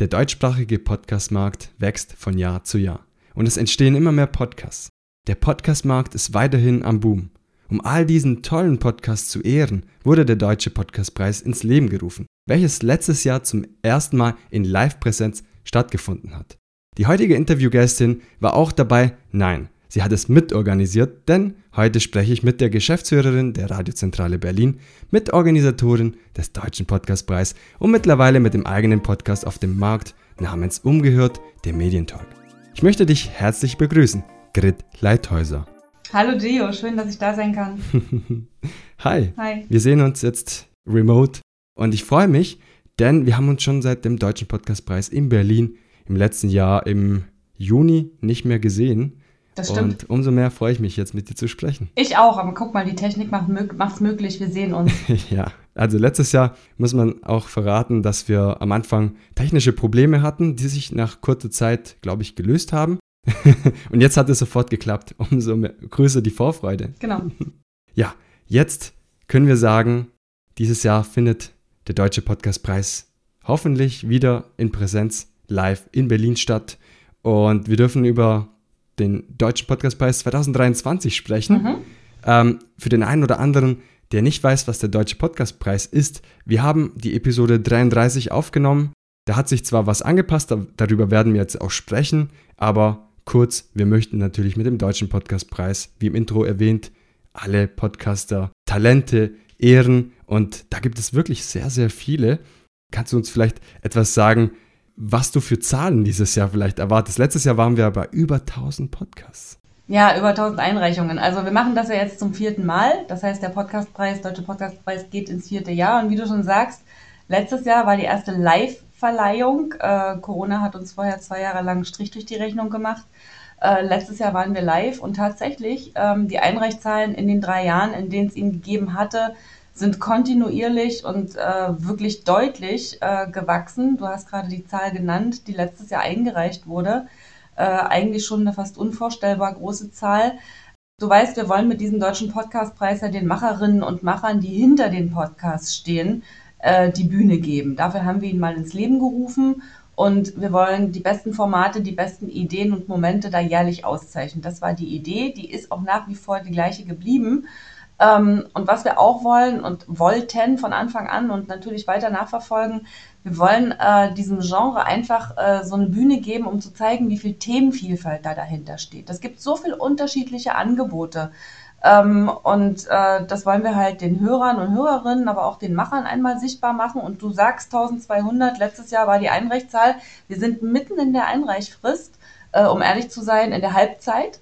Der deutschsprachige Podcastmarkt wächst von Jahr zu Jahr und es entstehen immer mehr Podcasts. Der Podcastmarkt ist weiterhin am Boom. Um all diesen tollen Podcasts zu ehren, wurde der Deutsche Podcastpreis ins Leben gerufen, welches letztes Jahr zum ersten Mal in Live-Präsenz stattgefunden hat. Die heutige Interviewgästin war auch dabei, nein, sie hat es mitorganisiert, denn heute spreche ich mit der Geschäftsführerin der Radiozentrale Berlin, Mitorganisatorin des Deutschen Podcastpreis und mittlerweile mit dem eigenen Podcast auf dem Markt namens Umgehört, der Medientalk. Ich möchte dich herzlich begrüßen, Grit Leithäuser. Hallo Gio, schön, dass ich da sein kann. Hi. Hi. Wir sehen uns jetzt remote und ich freue mich, denn wir haben uns schon seit dem Deutschen Podcastpreis in Berlin im letzten Jahr im Juni nicht mehr gesehen. Das stimmt. Und umso mehr freue ich mich jetzt mit dir zu sprechen. Ich auch, aber guck mal, die Technik macht es möglich, wir sehen uns. ja, also letztes Jahr muss man auch verraten, dass wir am Anfang technische Probleme hatten, die sich nach kurzer Zeit, glaube ich, gelöst haben. und jetzt hat es sofort geklappt. Umso mehr, größer die Vorfreude. Genau. Ja, jetzt können wir sagen, dieses Jahr findet der Deutsche Podcastpreis hoffentlich wieder in Präsenz live in Berlin statt. Und wir dürfen über den Deutschen Podcastpreis 2023 sprechen. Mhm. Ähm, für den einen oder anderen, der nicht weiß, was der Deutsche Podcastpreis ist, wir haben die Episode 33 aufgenommen. Da hat sich zwar was angepasst, darüber werden wir jetzt auch sprechen, aber kurz, wir möchten natürlich mit dem Deutschen Podcastpreis, wie im Intro erwähnt, alle Podcaster, Talente ehren und da gibt es wirklich sehr, sehr viele. Kannst du uns vielleicht etwas sagen, was du für Zahlen dieses Jahr vielleicht erwartest. Letztes Jahr waren wir bei über 1000 Podcasts. Ja, über 1000 Einreichungen. Also wir machen das ja jetzt zum vierten Mal. Das heißt, der Podcastpreis, Deutsche Podcastpreis geht ins vierte Jahr. Und wie du schon sagst, letztes Jahr war die erste Live-Verleihung. Äh, Corona hat uns vorher zwei Jahre lang Strich durch die Rechnung gemacht. Äh, letztes Jahr waren wir live und tatsächlich ähm, die Einreichzahlen in den drei Jahren, in denen es ihn gegeben hatte, sind kontinuierlich und äh, wirklich deutlich äh, gewachsen. Du hast gerade die Zahl genannt, die letztes Jahr eingereicht wurde. Äh, eigentlich schon eine fast unvorstellbar große Zahl. Du weißt, wir wollen mit diesem deutschen Podcastpreis ja den Macherinnen und Machern, die hinter den Podcasts stehen, äh, die Bühne geben. Dafür haben wir ihn mal ins Leben gerufen und wir wollen die besten Formate, die besten Ideen und Momente da jährlich auszeichnen. Das war die Idee, die ist auch nach wie vor die gleiche geblieben. Ähm, und was wir auch wollen und wollten von Anfang an und natürlich weiter nachverfolgen, wir wollen äh, diesem Genre einfach äh, so eine Bühne geben, um zu zeigen, wie viel Themenvielfalt da dahinter steht. Es gibt so viele unterschiedliche Angebote. Ähm, und äh, das wollen wir halt den Hörern und Hörerinnen, aber auch den Machern einmal sichtbar machen. Und du sagst 1200, letztes Jahr war die Einreichzahl. Wir sind mitten in der Einreichfrist, äh, um ehrlich zu sein, in der Halbzeit.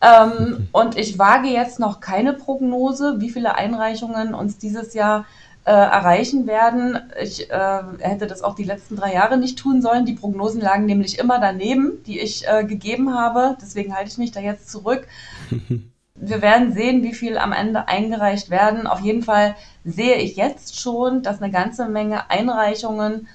Ähm, und ich wage jetzt noch keine Prognose, wie viele Einreichungen uns dieses Jahr äh, erreichen werden. Ich äh, hätte das auch die letzten drei Jahre nicht tun sollen. Die Prognosen lagen nämlich immer daneben, die ich äh, gegeben habe. Deswegen halte ich mich da jetzt zurück. Wir werden sehen, wie viel am Ende eingereicht werden. Auf jeden Fall sehe ich jetzt schon, dass eine ganze Menge Einreichungen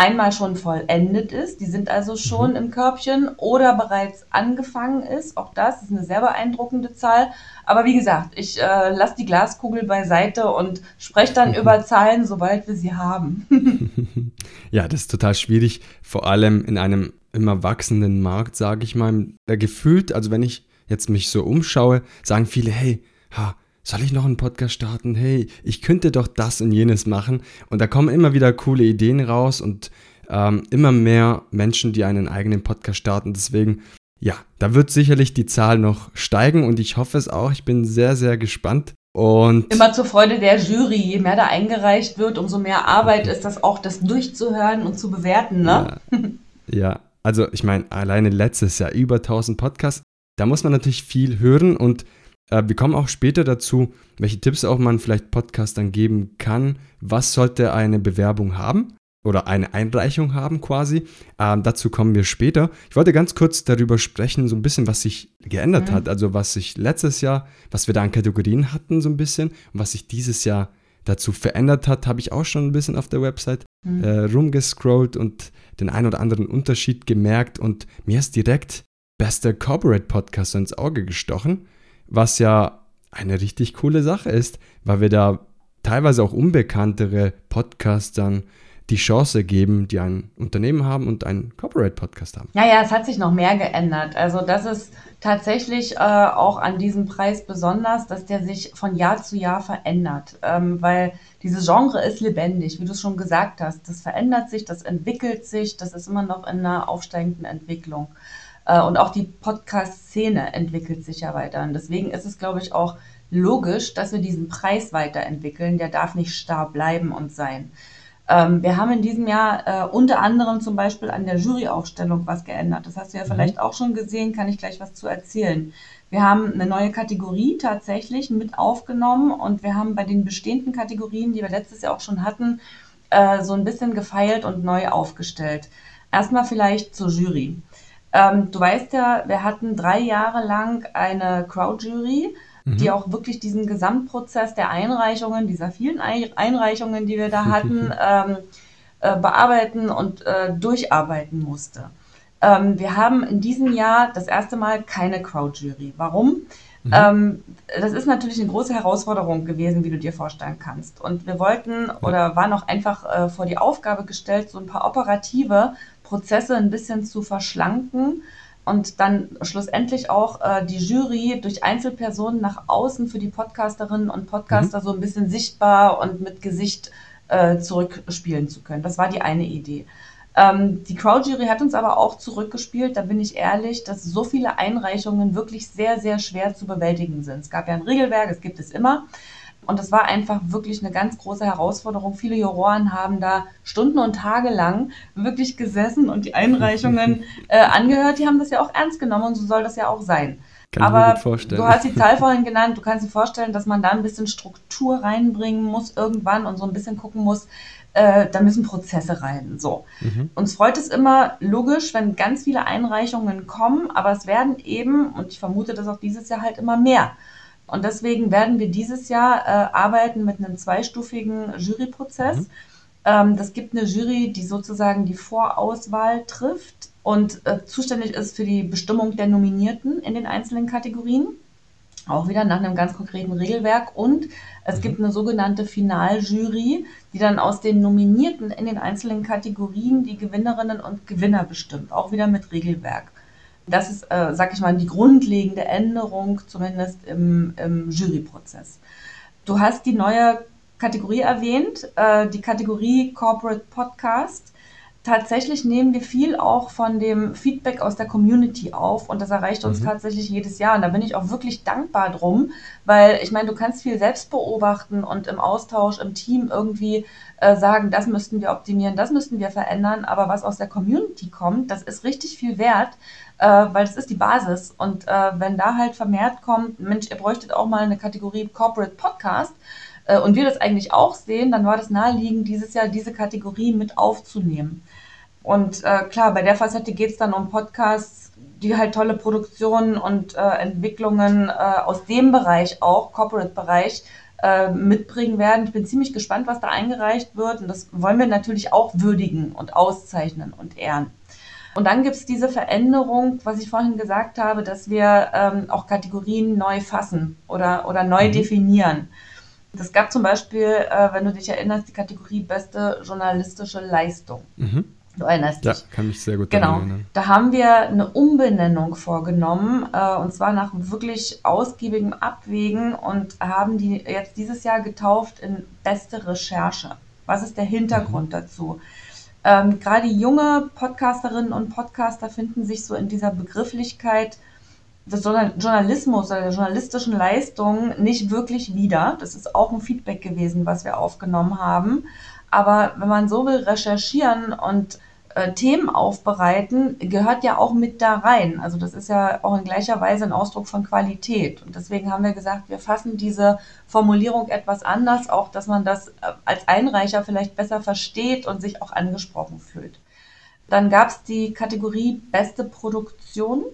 einmal schon vollendet ist, die sind also schon mhm. im Körbchen oder bereits angefangen ist. Auch das ist eine sehr beeindruckende Zahl. Aber wie gesagt, ich äh, lasse die Glaskugel beiseite und spreche dann über Zahlen, sobald wir sie haben. ja, das ist total schwierig, vor allem in einem immer wachsenden Markt, sage ich mal. Gefühlt, also wenn ich jetzt mich so umschaue, sagen viele, hey, ha, soll ich noch einen Podcast starten? Hey, ich könnte doch das und jenes machen. Und da kommen immer wieder coole Ideen raus und ähm, immer mehr Menschen, die einen eigenen Podcast starten. Deswegen, ja, da wird sicherlich die Zahl noch steigen und ich hoffe es auch. Ich bin sehr, sehr gespannt. Und immer zur Freude der Jury. Je mehr da eingereicht wird, umso mehr Arbeit ist das auch, das durchzuhören und zu bewerten, ne? Ja, ja. also ich meine, alleine letztes Jahr über 1000 Podcasts. Da muss man natürlich viel hören und wir kommen auch später dazu, welche Tipps auch man vielleicht Podcastern geben kann. Was sollte eine Bewerbung haben? Oder eine Einreichung haben quasi. Ähm, dazu kommen wir später. Ich wollte ganz kurz darüber sprechen, so ein bisschen, was sich geändert mhm. hat. Also was sich letztes Jahr, was wir da an Kategorien hatten, so ein bisschen. Und was sich dieses Jahr dazu verändert hat, habe ich auch schon ein bisschen auf der Website mhm. äh, rumgescrollt und den ein oder anderen Unterschied gemerkt. Und mir ist direkt bester Corporate Podcast ins Auge gestochen was ja eine richtig coole Sache ist, weil wir da teilweise auch unbekanntere Podcastern die Chance geben, die ein Unternehmen haben und einen Corporate-Podcast haben. Ja, ja, es hat sich noch mehr geändert. Also das ist tatsächlich äh, auch an diesem Preis besonders, dass der sich von Jahr zu Jahr verändert, ähm, weil dieses Genre ist lebendig, wie du es schon gesagt hast. Das verändert sich, das entwickelt sich, das ist immer noch in einer aufsteigenden Entwicklung. Äh, und auch die Podcast-Szene entwickelt sich ja weiter. Und deswegen ist es, glaube ich, auch logisch, dass wir diesen Preis weiterentwickeln. Der darf nicht starr bleiben und sein. Ähm, wir haben in diesem Jahr äh, unter anderem zum Beispiel an der Juryaufstellung was geändert. Das hast du ja mhm. vielleicht auch schon gesehen, kann ich gleich was zu erzählen. Wir haben eine neue Kategorie tatsächlich mit aufgenommen und wir haben bei den bestehenden Kategorien, die wir letztes Jahr auch schon hatten, äh, so ein bisschen gefeilt und neu aufgestellt. Erstmal vielleicht zur Jury. Ähm, du weißt ja, wir hatten drei Jahre lang eine Crowd-Jury mhm. die auch wirklich diesen Gesamtprozess der Einreichungen, dieser vielen Einreichungen, die wir da hatten, ähm, äh, bearbeiten und äh, durcharbeiten musste. Ähm, wir haben in diesem Jahr das erste Mal keine Crowd-Jury. Warum? Mhm. Ähm, das ist natürlich eine große Herausforderung gewesen, wie du dir vorstellen kannst. Und wir wollten oder waren auch einfach äh, vor die Aufgabe gestellt, so ein paar operative Prozesse ein bisschen zu verschlanken und dann schlussendlich auch äh, die Jury durch Einzelpersonen nach außen für die Podcasterinnen und Podcaster mhm. so ein bisschen sichtbar und mit Gesicht äh, zurückspielen zu können. Das war die eine Idee. Ähm, die Crowd-Jury hat uns aber auch zurückgespielt, da bin ich ehrlich, dass so viele Einreichungen wirklich sehr, sehr schwer zu bewältigen sind. Es gab ja ein Regelwerk, es gibt es immer. Und das war einfach wirklich eine ganz große Herausforderung. Viele Juroren haben da Stunden und Tage lang wirklich gesessen und die Einreichungen äh, angehört. Die haben das ja auch ernst genommen und so soll das ja auch sein. Kann Aber du hast die Zahl vorhin genannt, du kannst dir vorstellen, dass man da ein bisschen Struktur reinbringen muss irgendwann und so ein bisschen gucken muss, äh, da müssen Prozesse rein. So. Mhm. Uns freut es immer logisch, wenn ganz viele Einreichungen kommen, aber es werden eben, und ich vermute, dass auch dieses Jahr halt immer mehr. Und deswegen werden wir dieses Jahr äh, arbeiten mit einem zweistufigen Juryprozess. Mhm. Ähm, das gibt eine Jury, die sozusagen die Vorauswahl trifft und äh, zuständig ist für die Bestimmung der Nominierten in den einzelnen Kategorien. Auch wieder nach einem ganz konkreten Regelwerk. Und es mhm. gibt eine sogenannte Finaljury, die dann aus den Nominierten in den einzelnen Kategorien die Gewinnerinnen und Gewinner bestimmt. Auch wieder mit Regelwerk. Das ist, äh, sag ich mal, die grundlegende Änderung, zumindest im, im Juryprozess. Du hast die neue Kategorie erwähnt, äh, die Kategorie Corporate Podcast. Tatsächlich nehmen wir viel auch von dem Feedback aus der Community auf und das erreicht uns mhm. tatsächlich jedes Jahr. Und da bin ich auch wirklich dankbar drum, weil ich meine, du kannst viel selbst beobachten und im Austausch, im Team irgendwie äh, sagen, das müssten wir optimieren, das müssten wir verändern. Aber was aus der Community kommt, das ist richtig viel wert, äh, weil es ist die Basis. Und äh, wenn da halt vermehrt kommt, Mensch, ihr bräuchtet auch mal eine Kategorie Corporate Podcast äh, und wir das eigentlich auch sehen, dann war das naheliegend, dieses Jahr diese Kategorie mit aufzunehmen. Und äh, klar, bei der Facette geht es dann um Podcasts, die halt tolle Produktionen und äh, Entwicklungen äh, aus dem Bereich auch, Corporate-Bereich, mitbringen werden. Ich bin ziemlich gespannt, was da eingereicht wird. Und das wollen wir natürlich auch würdigen und auszeichnen und ehren. Und dann gibt es diese Veränderung, was ich vorhin gesagt habe, dass wir ähm, auch Kategorien neu fassen oder, oder neu mhm. definieren. Das gab zum Beispiel, äh, wenn du dich erinnerst, die Kategorie beste journalistische Leistung. Mhm. Du erinnerst dich. Ja, kann mich sehr gut genau. erinnern. Da haben wir eine Umbenennung vorgenommen äh, und zwar nach wirklich ausgiebigem Abwägen und haben die jetzt dieses Jahr getauft in beste Recherche. Was ist der Hintergrund mhm. dazu? Ähm, Gerade junge Podcasterinnen und Podcaster finden sich so in dieser Begrifflichkeit des Journalismus oder der journalistischen Leistung nicht wirklich wieder. Das ist auch ein Feedback gewesen, was wir aufgenommen haben. Aber wenn man so will, recherchieren und äh, Themen aufbereiten, gehört ja auch mit da rein. Also das ist ja auch in gleicher Weise ein Ausdruck von Qualität. Und deswegen haben wir gesagt, wir fassen diese Formulierung etwas anders, auch dass man das äh, als Einreicher vielleicht besser versteht und sich auch angesprochen fühlt. Dann gab es die Kategorie beste Produktion.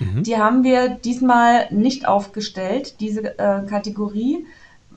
Mhm. Die haben wir diesmal nicht aufgestellt, diese äh, Kategorie.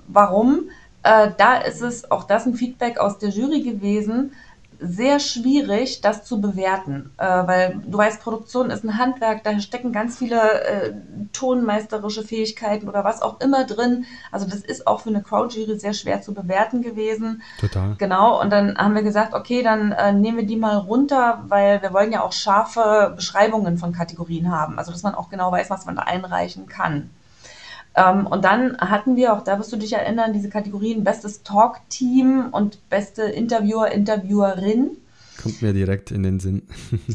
Warum? Äh, da ist es auch das ein Feedback aus der Jury gewesen sehr schwierig, das zu bewerten, äh, weil du weißt, Produktion ist ein Handwerk, da stecken ganz viele äh, tonmeisterische Fähigkeiten oder was auch immer drin. Also das ist auch für eine Crowdjury sehr schwer zu bewerten gewesen. Total. Genau, und dann haben wir gesagt, okay, dann äh, nehmen wir die mal runter, weil wir wollen ja auch scharfe Beschreibungen von Kategorien haben, also dass man auch genau weiß, was man da einreichen kann. Ähm, und dann hatten wir, auch da wirst du dich erinnern, diese Kategorien Bestes Talk-Team und beste Interviewer, Interviewerin. Kommt mir direkt in den Sinn.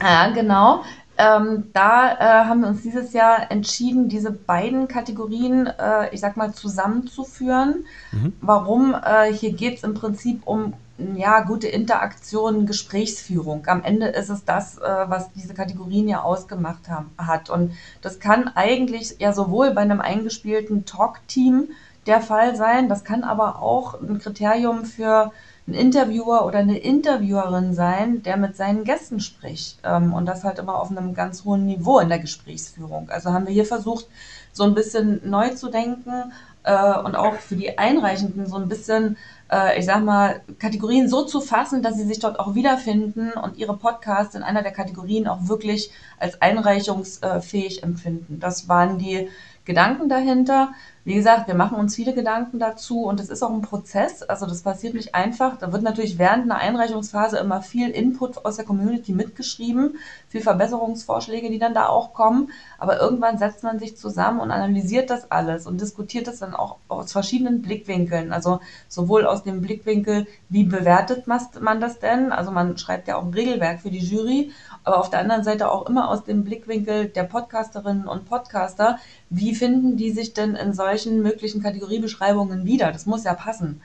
ja, genau. Ähm, da äh, haben wir uns dieses Jahr entschieden, diese beiden Kategorien, äh, ich sag mal, zusammenzuführen. Mhm. Warum? Äh, hier geht es im Prinzip um ja, gute Interaktion, Gesprächsführung. Am Ende ist es das, äh, was diese Kategorien ja ausgemacht haben, hat. Und das kann eigentlich ja sowohl bei einem eingespielten Talk-Team der Fall sein, das kann aber auch ein Kriterium für einen Interviewer oder eine Interviewerin sein, der mit seinen Gästen spricht. Ähm, und das halt immer auf einem ganz hohen Niveau in der Gesprächsführung. Also haben wir hier versucht, so ein bisschen neu zu denken äh, und auch für die Einreichenden so ein bisschen äh, ich sag mal, Kategorien so zu fassen, dass sie sich dort auch wiederfinden und ihre Podcasts in einer der Kategorien auch wirklich als einreichungsfähig empfinden. Das waren die Gedanken dahinter. Wie gesagt, wir machen uns viele Gedanken dazu und es ist auch ein Prozess. Also das passiert nicht einfach. Da wird natürlich während einer Einreichungsphase immer viel Input aus der Community mitgeschrieben, viel Verbesserungsvorschläge, die dann da auch kommen. Aber irgendwann setzt man sich zusammen und analysiert das alles und diskutiert das dann auch aus verschiedenen Blickwinkeln. Also sowohl aus dem Blickwinkel, wie bewertet man das denn? Also man schreibt ja auch ein Regelwerk für die Jury aber auf der anderen Seite auch immer aus dem Blickwinkel der Podcasterinnen und Podcaster, wie finden die sich denn in solchen möglichen Kategoriebeschreibungen wieder? Das muss ja passen.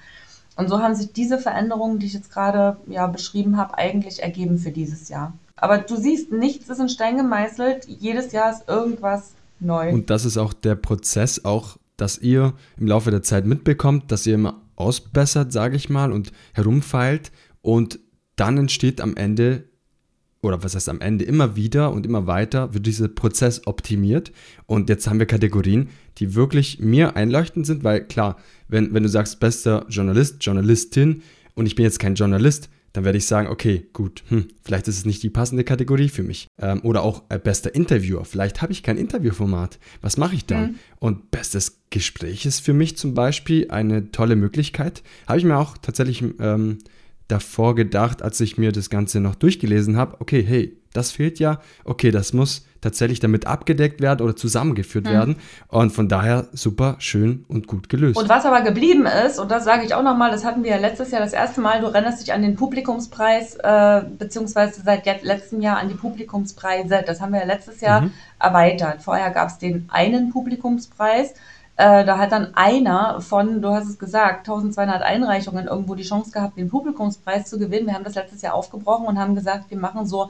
Und so haben sich diese Veränderungen, die ich jetzt gerade ja beschrieben habe, eigentlich ergeben für dieses Jahr. Aber du siehst, nichts ist in Stein gemeißelt. Jedes Jahr ist irgendwas neu. Und das ist auch der Prozess, auch dass ihr im Laufe der Zeit mitbekommt, dass ihr immer ausbessert, sage ich mal, und herumfeilt. Und dann entsteht am Ende oder was heißt am Ende, immer wieder und immer weiter wird dieser Prozess optimiert. Und jetzt haben wir Kategorien, die wirklich mir einleuchtend sind, weil klar, wenn, wenn du sagst, bester Journalist, Journalistin und ich bin jetzt kein Journalist, dann werde ich sagen, okay, gut, hm, vielleicht ist es nicht die passende Kategorie für mich. Ähm, oder auch äh, bester Interviewer, vielleicht habe ich kein Interviewformat. Was mache ich dann? Mhm. Und bestes Gespräch ist für mich zum Beispiel eine tolle Möglichkeit. Habe ich mir auch tatsächlich ähm, davor gedacht, als ich mir das Ganze noch durchgelesen habe, okay, hey, das fehlt ja, okay, das muss tatsächlich damit abgedeckt werden oder zusammengeführt mhm. werden. Und von daher super schön und gut gelöst. Und was aber geblieben ist, und das sage ich auch nochmal, das hatten wir ja letztes Jahr das erste Mal, du erinnerst dich an den Publikumspreis, äh, beziehungsweise seit letztem Jahr an die Publikumspreise. Das haben wir ja letztes Jahr mhm. erweitert. Vorher gab es den einen Publikumspreis. Äh, da hat dann einer von, du hast es gesagt, 1200 Einreichungen irgendwo die Chance gehabt, den Publikumspreis zu gewinnen. Wir haben das letztes Jahr aufgebrochen und haben gesagt, wir machen so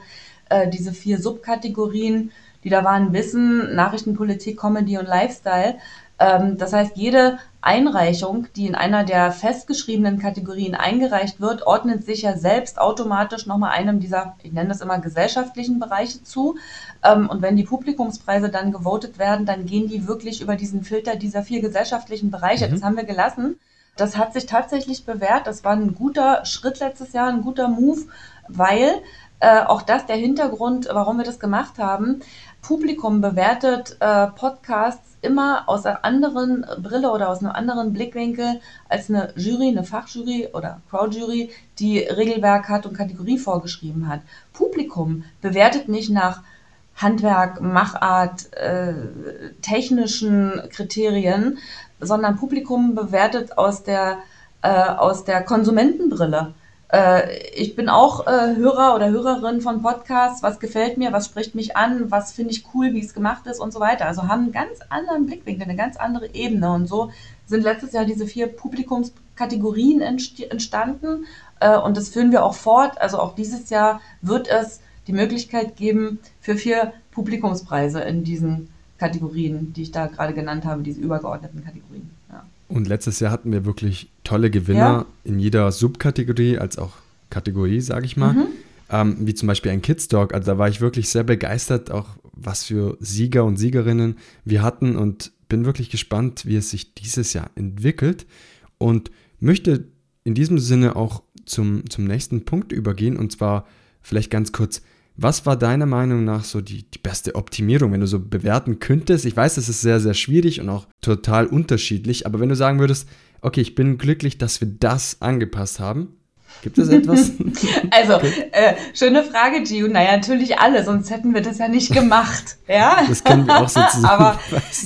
äh, diese vier Subkategorien, die da waren Wissen, Nachrichtenpolitik, Comedy und Lifestyle. Ähm, das heißt, jede Einreichung, die in einer der festgeschriebenen Kategorien eingereicht wird, ordnet sich ja selbst automatisch nochmal einem dieser, ich nenne das immer gesellschaftlichen Bereiche zu. Ähm, und wenn die Publikumspreise dann gewotet werden, dann gehen die wirklich über diesen Filter dieser vier gesellschaftlichen Bereiche. Mhm. Das haben wir gelassen. Das hat sich tatsächlich bewährt. Das war ein guter Schritt letztes Jahr, ein guter Move, weil äh, auch das der Hintergrund, warum wir das gemacht haben. Publikum bewertet äh, Podcasts immer aus einer anderen Brille oder aus einem anderen Blickwinkel als eine Jury, eine Fachjury oder Crowdjury, die Regelwerk hat und Kategorie vorgeschrieben hat. Publikum bewertet nicht nach Handwerk, Machart, äh, technischen Kriterien, sondern Publikum bewertet aus der, äh, aus der Konsumentenbrille. Äh, ich bin auch äh, Hörer oder Hörerin von Podcasts. Was gefällt mir? Was spricht mich an? Was finde ich cool, wie es gemacht ist und so weiter. Also haben einen ganz anderen Blickwinkel, eine ganz andere Ebene. Und so sind letztes Jahr diese vier Publikumskategorien entstanden. Äh, und das führen wir auch fort. Also auch dieses Jahr wird es die Möglichkeit geben für vier Publikumspreise in diesen Kategorien, die ich da gerade genannt habe, diese übergeordneten Kategorien. Ja. Und letztes Jahr hatten wir wirklich tolle Gewinner ja. in jeder Subkategorie als auch Kategorie, sage ich mal. Mhm. Ähm, wie zum Beispiel ein Kids Dog. Also da war ich wirklich sehr begeistert, auch was für Sieger und Siegerinnen wir hatten und bin wirklich gespannt, wie es sich dieses Jahr entwickelt und möchte in diesem Sinne auch zum, zum nächsten Punkt übergehen und zwar vielleicht ganz kurz. Was war deiner Meinung nach so die, die beste Optimierung, wenn du so bewerten könntest? Ich weiß, das ist sehr, sehr schwierig und auch total unterschiedlich, aber wenn du sagen würdest, okay, ich bin glücklich, dass wir das angepasst haben, Gibt es etwas? also, äh, schöne Frage, Gio. Naja, natürlich alle, sonst hätten wir das ja nicht gemacht. Ja? Das können wir auch so. Aber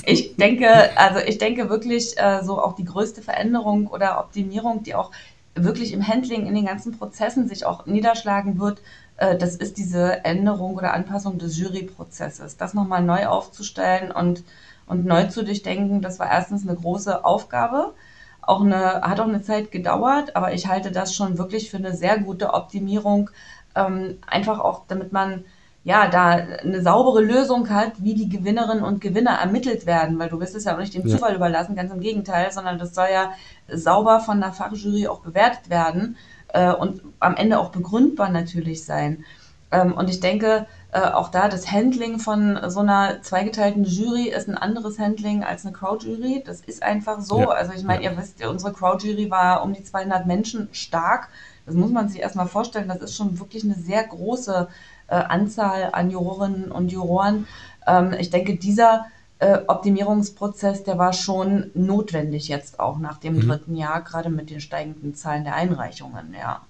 ich denke, also ich denke wirklich, äh, so auch die größte Veränderung oder Optimierung, die auch wirklich im Handling, in den ganzen Prozessen sich auch niederschlagen wird, das ist diese Änderung oder Anpassung des Juryprozesses. Das nochmal neu aufzustellen und, und neu zu durchdenken, das war erstens eine große Aufgabe auch eine, hat auch eine Zeit gedauert, aber ich halte das schon wirklich für eine sehr gute Optimierung. Ähm, einfach auch, damit man ja da eine saubere Lösung hat, wie die Gewinnerinnen und Gewinner ermittelt werden, weil du wirst es ja auch nicht dem ja. Zufall überlassen, ganz im Gegenteil, sondern das soll ja sauber von der Fachjury auch bewertet werden äh, und am Ende auch begründbar natürlich sein. Ähm, und ich denke, äh, auch da das Handling von so einer zweigeteilten Jury ist ein anderes Handling als eine Crowd-Jury. Das ist einfach so. Ja. Also ich meine, ja. ihr wisst, unsere Crowd-Jury war um die 200 Menschen stark. Das muss man sich erstmal vorstellen. Das ist schon wirklich eine sehr große äh, Anzahl an Jurorinnen und Juroren. Ähm, ich denke, dieser äh, Optimierungsprozess, der war schon notwendig jetzt auch nach dem mhm. dritten Jahr, gerade mit den steigenden Zahlen der Einreichungen, ja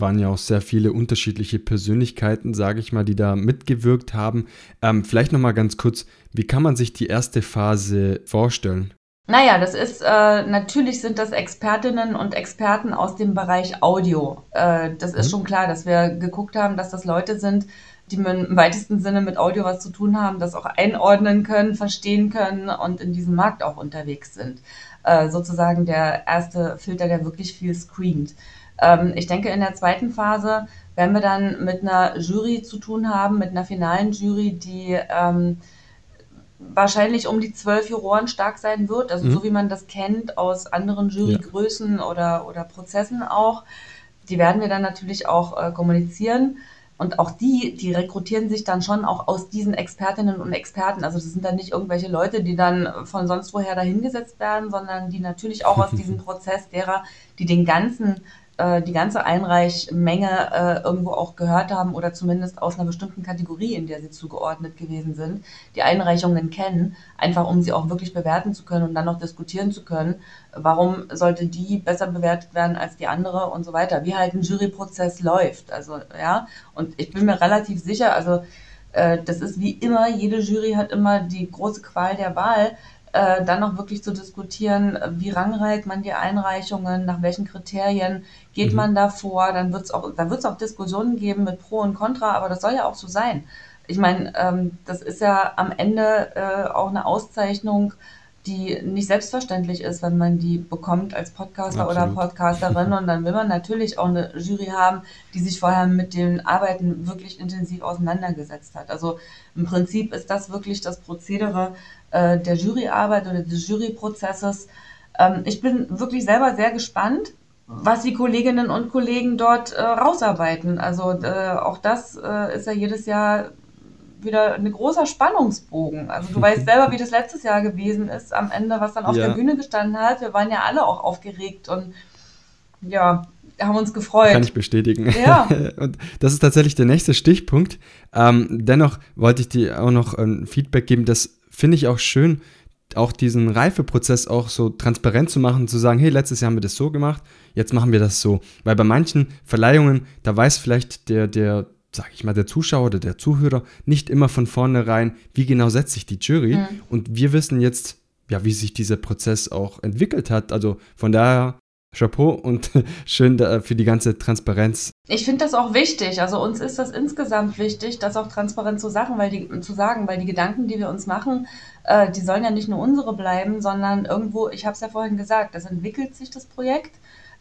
waren ja auch sehr viele unterschiedliche Persönlichkeiten, sage ich mal, die da mitgewirkt haben. Ähm, vielleicht nochmal ganz kurz, wie kann man sich die erste Phase vorstellen? Naja, das ist, äh, natürlich sind das Expertinnen und Experten aus dem Bereich Audio. Äh, das ist mhm. schon klar, dass wir geguckt haben, dass das Leute sind, die im weitesten Sinne mit Audio was zu tun haben, das auch einordnen können, verstehen können und in diesem Markt auch unterwegs sind. Äh, sozusagen der erste Filter, der wirklich viel screent. Ähm, ich denke, in der zweiten Phase werden wir dann mit einer Jury zu tun haben, mit einer finalen Jury, die ähm, wahrscheinlich um die zwölf Juroren stark sein wird, also mhm. so wie man das kennt aus anderen Jurygrößen ja. oder, oder Prozessen auch. Die werden wir dann natürlich auch äh, kommunizieren. Und auch die, die rekrutieren sich dann schon auch aus diesen Expertinnen und Experten. Also das sind dann nicht irgendwelche Leute, die dann von sonst woher dahingesetzt werden, sondern die natürlich auch aus diesem Prozess derer, die den ganzen äh, die ganze Einreichmenge äh, irgendwo auch gehört haben oder zumindest aus einer bestimmten Kategorie, in der sie zugeordnet gewesen sind, die Einreichungen kennen, einfach um sie auch wirklich bewerten zu können und dann noch diskutieren zu können, warum sollte die besser bewertet werden als die andere und so weiter, wie halt ein Juryprozess läuft. Also ja, und ich bin mir relativ sicher, also äh, das ist wie immer, jede Jury hat immer die große Qual der Wahl äh, dann noch wirklich zu diskutieren, wie rangreiht man die Einreichungen, nach welchen Kriterien geht mhm. man da vor, dann wird es auch, da wird es auch Diskussionen geben mit Pro und Contra, aber das soll ja auch so sein. Ich meine, ähm, das ist ja am Ende äh, auch eine Auszeichnung, die nicht selbstverständlich ist, wenn man die bekommt als Podcaster Absolut. oder Podcasterin. Und dann will man natürlich auch eine Jury haben, die sich vorher mit den Arbeiten wirklich intensiv auseinandergesetzt hat. Also im Prinzip ist das wirklich das Prozedere äh, der Juryarbeit oder des Juryprozesses. Ähm, ich bin wirklich selber sehr gespannt, was die Kolleginnen und Kollegen dort äh, rausarbeiten. Also äh, auch das äh, ist ja jedes Jahr wieder ein großer Spannungsbogen. Also du weißt selber, wie das letztes Jahr gewesen ist, am Ende, was dann auf ja. der Bühne gestanden hat. Wir waren ja alle auch aufgeregt und ja, haben uns gefreut. Kann ich bestätigen. Ja. und das ist tatsächlich der nächste Stichpunkt. Ähm, dennoch wollte ich dir auch noch ein Feedback geben, das finde ich auch schön, auch diesen Reifeprozess auch so transparent zu machen, zu sagen, hey, letztes Jahr haben wir das so gemacht, jetzt machen wir das so. Weil bei manchen Verleihungen, da weiß vielleicht der, der, sag ich mal, der Zuschauer oder der Zuhörer nicht immer von vornherein, wie genau setzt sich die Jury. Mhm. Und wir wissen jetzt, ja, wie sich dieser Prozess auch entwickelt hat. Also von daher Chapeau und schön für die ganze Transparenz. Ich finde das auch wichtig. Also uns ist das insgesamt wichtig, das auch transparent zu sagen, weil die, zu sagen, weil die Gedanken, die wir uns machen, äh, die sollen ja nicht nur unsere bleiben, sondern irgendwo, ich habe es ja vorhin gesagt, das entwickelt sich das Projekt.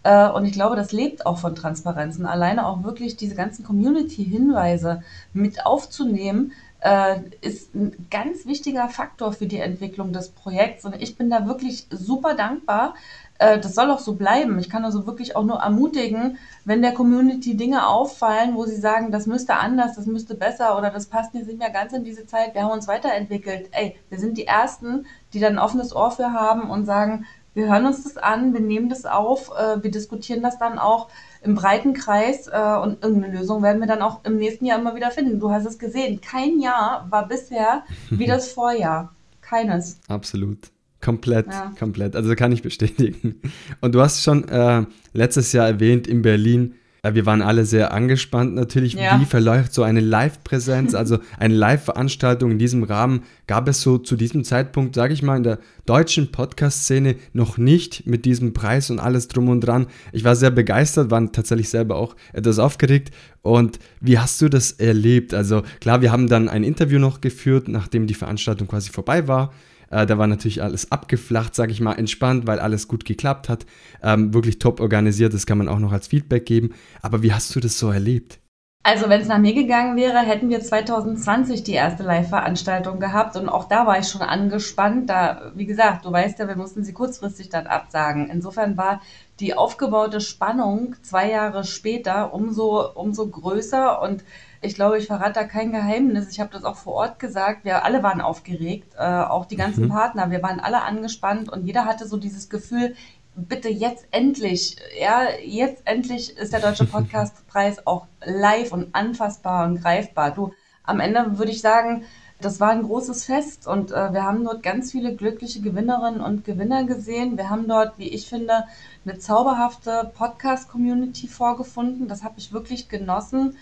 Äh, und ich glaube, das lebt auch von Transparenzen. Alleine auch wirklich diese ganzen Community-Hinweise mit aufzunehmen, äh, ist ein ganz wichtiger Faktor für die Entwicklung des Projekts. Und ich bin da wirklich super dankbar, äh, das soll auch so bleiben. Ich kann also wirklich auch nur ermutigen, wenn der Community Dinge auffallen, wo sie sagen, das müsste anders, das müsste besser oder das passt nicht mehr ganz in diese Zeit, wir haben uns weiterentwickelt. Ey, wir sind die Ersten, die dann ein offenes Ohr für haben und sagen, wir hören uns das an, wir nehmen das auf, äh, wir diskutieren das dann auch im breiten Kreis äh, und irgendeine Lösung werden wir dann auch im nächsten Jahr immer wieder finden. Du hast es gesehen, kein Jahr war bisher wie das Vorjahr. Keines. Absolut. Komplett, ja. komplett. Also kann ich bestätigen. Und du hast schon äh, letztes Jahr erwähnt, in Berlin wir waren alle sehr angespannt natürlich. Ja. Wie verläuft so eine Live-Präsenz, also eine Live-Veranstaltung in diesem Rahmen? Gab es so zu diesem Zeitpunkt, sage ich mal, in der deutschen Podcast-Szene noch nicht mit diesem Preis und alles drum und dran. Ich war sehr begeistert, war tatsächlich selber auch etwas aufgeregt. Und wie hast du das erlebt? Also klar, wir haben dann ein Interview noch geführt, nachdem die Veranstaltung quasi vorbei war. Äh, da war natürlich alles abgeflacht, sage ich mal, entspannt, weil alles gut geklappt hat. Ähm, wirklich top organisiert, das kann man auch noch als Feedback geben. Aber wie hast du das so erlebt? Also wenn es nach mir gegangen wäre, hätten wir 2020 die erste Live-Veranstaltung gehabt und auch da war ich schon angespannt. Da, wie gesagt, du weißt ja, wir mussten sie kurzfristig dann absagen. Insofern war die aufgebaute Spannung zwei Jahre später umso, umso größer und ich glaube, ich verrate da kein Geheimnis. Ich habe das auch vor Ort gesagt. Wir alle waren aufgeregt, äh, auch die ganzen mhm. Partner. Wir waren alle angespannt und jeder hatte so dieses Gefühl, bitte jetzt endlich, ja, jetzt endlich ist der Deutsche Podcastpreis auch live und anfassbar und greifbar. Du, am Ende würde ich sagen, das war ein großes Fest und äh, wir haben dort ganz viele glückliche Gewinnerinnen und Gewinner gesehen. Wir haben dort, wie ich finde, eine zauberhafte Podcast-Community vorgefunden. Das habe ich wirklich genossen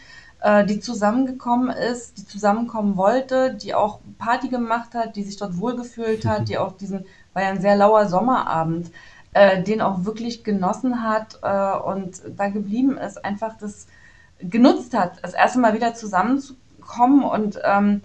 äh, die zusammengekommen ist, die zusammenkommen wollte, die auch Party gemacht hat, die sich dort wohlgefühlt hat, die auch diesen, war ja ein sehr lauer Sommerabend, äh, den auch wirklich genossen hat äh, und da geblieben ist, einfach das genutzt hat, das erste Mal wieder zusammenzukommen und ähm,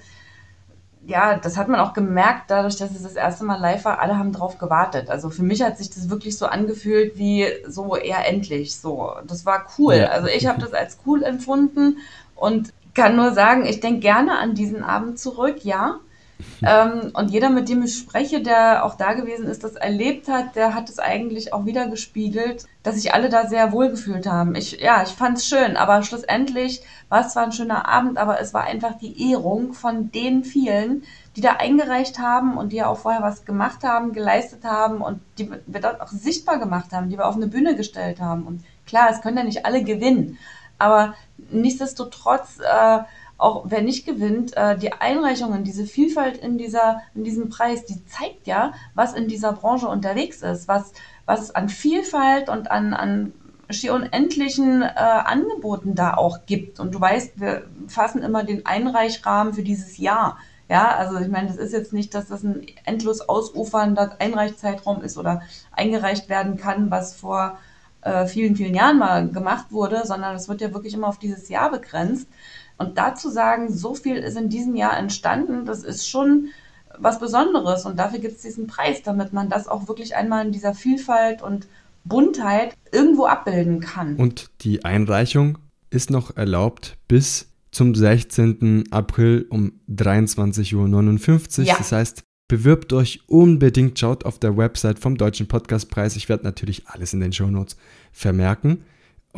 ja, das hat man auch gemerkt, dadurch, dass es das erste Mal live war, alle haben drauf gewartet. Also für mich hat sich das wirklich so angefühlt wie so eher endlich so. Das war cool. Ja. Also ich habe das als cool empfunden und kann nur sagen, ich denke gerne an diesen Abend zurück, ja. ähm, und jeder, mit dem ich spreche, der auch da gewesen ist, das erlebt hat, der hat es eigentlich auch wieder gespiegelt, dass sich alle da sehr wohl gefühlt haben. Ich, ja, ich fand es schön, aber schlussendlich war es zwar ein schöner Abend, aber es war einfach die Ehrung von den vielen, die da eingereicht haben und die ja auch vorher was gemacht haben, geleistet haben und die wir dort auch sichtbar gemacht haben, die wir auf eine Bühne gestellt haben. Und klar, es können ja nicht alle gewinnen, aber nichtsdestotrotz, äh, auch wer nicht gewinnt, äh, die Einreichungen, diese Vielfalt in, dieser, in diesem Preis, die zeigt ja, was in dieser Branche unterwegs ist, was, was es an Vielfalt und an, an schier unendlichen äh, Angeboten da auch gibt. Und du weißt, wir fassen immer den Einreichrahmen für dieses Jahr. Ja, also ich meine, das ist jetzt nicht, dass das ein endlos ausufernder Einreichzeitraum ist oder eingereicht werden kann, was vor äh, vielen, vielen Jahren mal gemacht wurde, sondern es wird ja wirklich immer auf dieses Jahr begrenzt. Und dazu sagen, so viel ist in diesem Jahr entstanden, das ist schon was Besonderes. Und dafür gibt es diesen Preis, damit man das auch wirklich einmal in dieser Vielfalt und Buntheit irgendwo abbilden kann. Und die Einreichung ist noch erlaubt bis zum 16. April um 23.59 Uhr. Ja. Das heißt, Bewirbt euch unbedingt, schaut auf der Website vom Deutschen Podcastpreis. Ich werde natürlich alles in den Show Notes vermerken.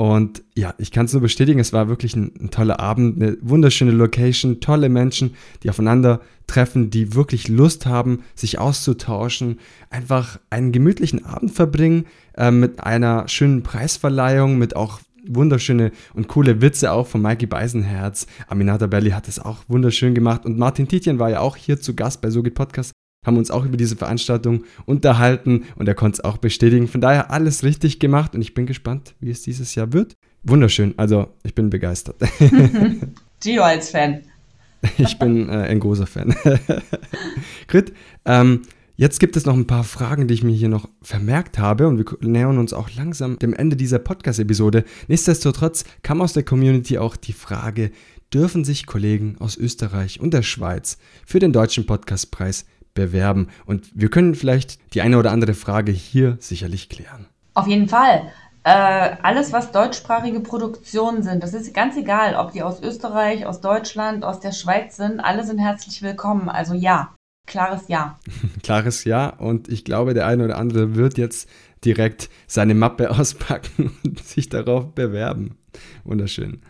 Und ja, ich kann es nur bestätigen, es war wirklich ein, ein, toller Abend, eine wunderschöne Location, tolle Menschen, die aufeinander treffen, die wirklich Lust haben, sich auszutauschen, einfach einen gemütlichen Abend verbringen äh, mit einer schönen Preisverleihung, mit auch wunderschöne und coole Witze auch von Mikey Beisenherz. Aminata Belli hat es auch wunderschön gemacht und Martin Tietjen war ja auch hier zu Gast bei Sogit Podcast haben uns auch über diese Veranstaltung unterhalten und er konnte es auch bestätigen. Von daher alles richtig gemacht und ich bin gespannt, wie es dieses Jahr wird. Wunderschön, also ich bin begeistert. Gio als Fan. Ich bin äh, ein großer Fan. Grit, ähm, jetzt gibt es noch ein paar Fragen, die ich mir hier noch vermerkt habe und wir nähern uns auch langsam dem Ende dieser Podcast-Episode. Nichtsdestotrotz kam aus der Community auch die Frage, dürfen sich Kollegen aus Österreich und der Schweiz für den Deutschen Podcastpreis bewerben. Und wir können vielleicht die eine oder andere Frage hier sicherlich klären. Auf jeden Fall. Äh, alles, was deutschsprachige Produktionen sind, das ist ganz egal, ob die aus Österreich, aus Deutschland, aus der Schweiz sind, alle sind herzlich willkommen. Also ja, klares Ja. klares Ja. Und ich glaube, der eine oder andere wird jetzt direkt seine Mappe auspacken und sich darauf bewerben. Wunderschön.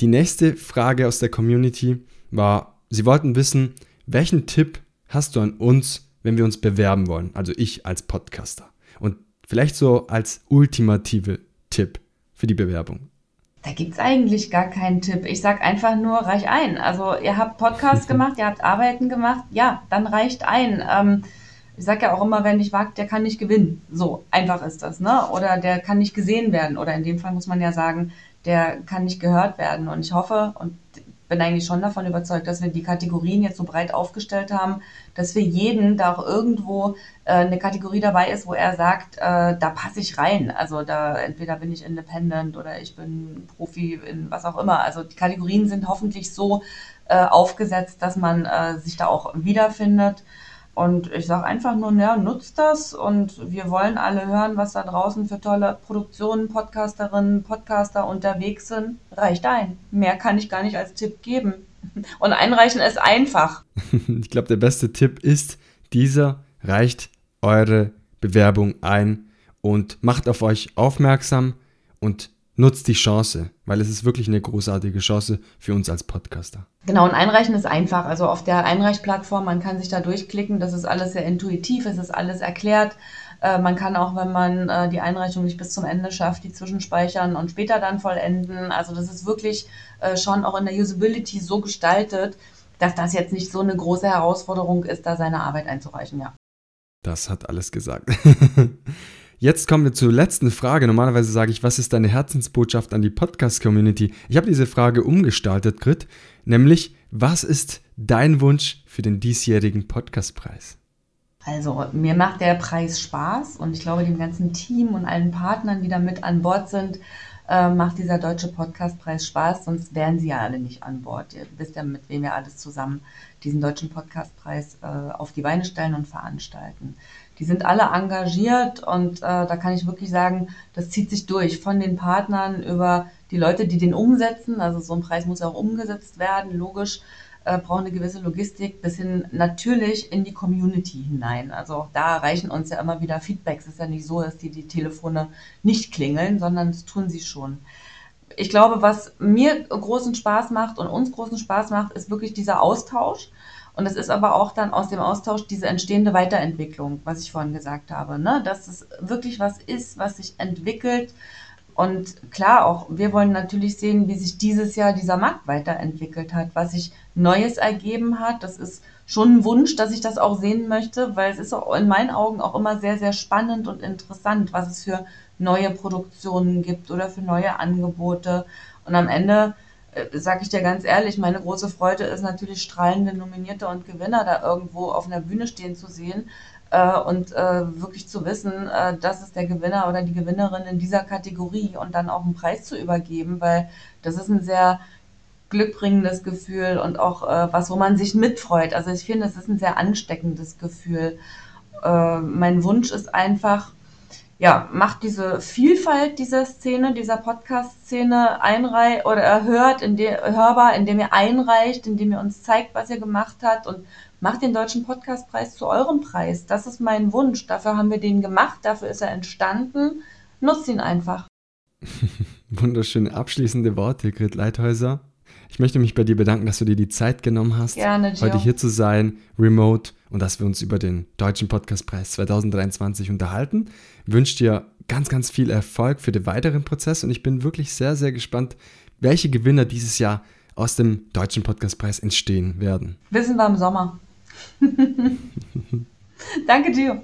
Die nächste Frage aus der Community war, sie wollten wissen, welchen Tipp hast du an uns, wenn wir uns bewerben wollen? Also ich als Podcaster. Und vielleicht so als ultimative Tipp für die Bewerbung. Da gibt es eigentlich gar keinen Tipp. Ich sage einfach nur, reich ein. Also ihr habt Podcasts gemacht, ihr habt Arbeiten gemacht, ja, dann reicht ein. Ähm, ich sage ja auch immer, wer nicht wagt, der kann nicht gewinnen. So einfach ist das, ne? Oder der kann nicht gesehen werden. Oder in dem Fall muss man ja sagen, der kann nicht gehört werden. Und ich hoffe und bin eigentlich schon davon überzeugt, dass wir die Kategorien jetzt so breit aufgestellt haben, dass für jeden da auch irgendwo äh, eine Kategorie dabei ist, wo er sagt, äh, da passe ich rein. Also da entweder bin ich Independent oder ich bin Profi in was auch immer. Also die Kategorien sind hoffentlich so äh, aufgesetzt, dass man äh, sich da auch wiederfindet. Und ich sage einfach nur, ja, nutzt das und wir wollen alle hören, was da draußen für tolle Produktionen, Podcasterinnen, Podcaster unterwegs sind. Reicht ein. Mehr kann ich gar nicht als Tipp geben. Und einreichen ist einfach. ich glaube, der beste Tipp ist, dieser reicht eure Bewerbung ein und macht auf euch aufmerksam und nutzt die Chance, weil es ist wirklich eine großartige Chance für uns als Podcaster. Genau, und einreichen ist einfach. Also auf der Einreichplattform, man kann sich da durchklicken, das ist alles sehr intuitiv, es ist alles erklärt. Äh, man kann auch, wenn man äh, die Einreichung nicht bis zum Ende schafft, die zwischenspeichern und später dann vollenden. Also das ist wirklich äh, schon auch in der Usability so gestaltet, dass das jetzt nicht so eine große Herausforderung ist, da seine Arbeit einzureichen, ja. Das hat alles gesagt. Jetzt kommen wir zur letzten Frage. Normalerweise sage ich, was ist deine Herzensbotschaft an die Podcast-Community? Ich habe diese Frage umgestaltet, Grit, nämlich, was ist dein Wunsch für den diesjährigen Podcastpreis? Also, mir macht der Preis Spaß und ich glaube, dem ganzen Team und allen Partnern, die da mit an Bord sind, äh, macht dieser deutsche Podcastpreis Spaß, sonst wären sie ja alle nicht an Bord. Ihr wisst ja, mit wem wir alles zusammen diesen deutschen Podcastpreis äh, auf die Beine stellen und veranstalten. Die sind alle engagiert und äh, da kann ich wirklich sagen, das zieht sich durch von den Partnern über die Leute, die den umsetzen. Also so ein Preis muss ja auch umgesetzt werden, logisch, äh, braucht eine gewisse Logistik bis hin natürlich in die Community hinein. Also auch da erreichen uns ja immer wieder Feedbacks. Es ist ja nicht so, dass die die Telefone nicht klingeln, sondern das tun sie schon. Ich glaube, was mir großen Spaß macht und uns großen Spaß macht, ist wirklich dieser Austausch und es ist aber auch dann aus dem Austausch diese entstehende Weiterentwicklung, was ich vorhin gesagt habe, ne? dass es wirklich was ist, was sich entwickelt. Und klar, auch wir wollen natürlich sehen, wie sich dieses Jahr dieser Markt weiterentwickelt hat, was sich Neues ergeben hat. Das ist schon ein Wunsch, dass ich das auch sehen möchte, weil es ist in meinen Augen auch immer sehr, sehr spannend und interessant, was es für neue Produktionen gibt oder für neue Angebote. Und am Ende sag ich dir ganz ehrlich, meine große Freude ist natürlich strahlende Nominierte und Gewinner da irgendwo auf einer Bühne stehen zu sehen äh, und äh, wirklich zu wissen, äh, das ist der Gewinner oder die Gewinnerin in dieser Kategorie und dann auch einen Preis zu übergeben, weil das ist ein sehr glückbringendes Gefühl und auch äh, was, wo man sich mitfreut. Also ich finde, es ist ein sehr ansteckendes Gefühl. Äh, mein Wunsch ist einfach, ja, macht diese Vielfalt dieser Szene, dieser Podcast-Szene einrei oder erhört, in hörbar, indem ihr einreicht, indem ihr uns zeigt, was ihr gemacht habt und macht den Deutschen Podcastpreis zu eurem Preis. Das ist mein Wunsch. Dafür haben wir den gemacht, dafür ist er entstanden. Nutzt ihn einfach. Wunderschöne abschließende Worte, Grit Leithäuser. Ich möchte mich bei dir bedanken, dass du dir die Zeit genommen hast, Gerne, heute hier zu sein, remote und dass wir uns über den Deutschen Podcastpreis 2023 unterhalten. Ich wünsche dir ganz, ganz viel Erfolg für den weiteren Prozess und ich bin wirklich sehr, sehr gespannt, welche Gewinner dieses Jahr aus dem Deutschen Podcastpreis entstehen werden. Wissen wir im Sommer. Danke dir.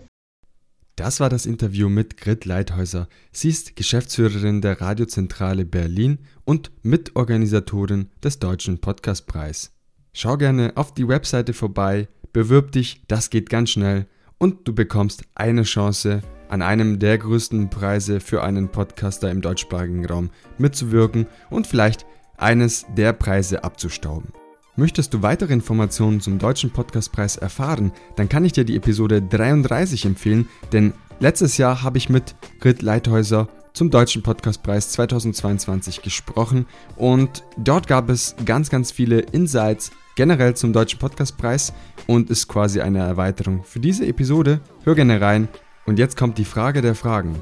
Das war das Interview mit Grit Leithäuser. Sie ist Geschäftsführerin der Radiozentrale Berlin und Mitorganisatorin des Deutschen Podcastpreis. Schau gerne auf die Webseite vorbei, bewirb dich, das geht ganz schnell und du bekommst eine Chance, an einem der größten Preise für einen Podcaster im deutschsprachigen Raum mitzuwirken und vielleicht eines der Preise abzustauben. Möchtest du weitere Informationen zum Deutschen Podcastpreis erfahren, dann kann ich dir die Episode 33 empfehlen, denn letztes Jahr habe ich mit Grit Leithäuser zum Deutschen Podcastpreis 2022 gesprochen und dort gab es ganz, ganz viele Insights generell zum Deutschen Podcastpreis und ist quasi eine Erweiterung für diese Episode. Hör gerne rein und jetzt kommt die Frage der Fragen.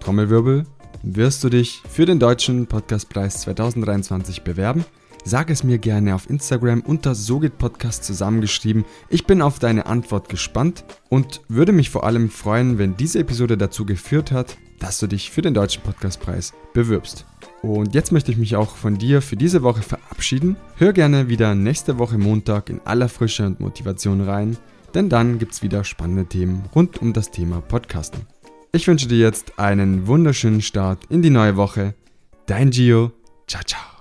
Trommelwirbel, wirst du dich für den Deutschen Podcastpreis 2023 bewerben? sag es mir gerne auf Instagram unter SoGitPodcast zusammengeschrieben. Ich bin auf deine Antwort gespannt und würde mich vor allem freuen, wenn diese Episode dazu geführt hat, dass du dich für den Deutschen Podcastpreis bewirbst. Und jetzt möchte ich mich auch von dir für diese Woche verabschieden. Hör gerne wieder nächste Woche Montag in aller Frische und Motivation rein, denn dann gibt es wieder spannende Themen rund um das Thema Podcasten. Ich wünsche dir jetzt einen wunderschönen Start in die neue Woche. Dein Gio. Ciao, ciao.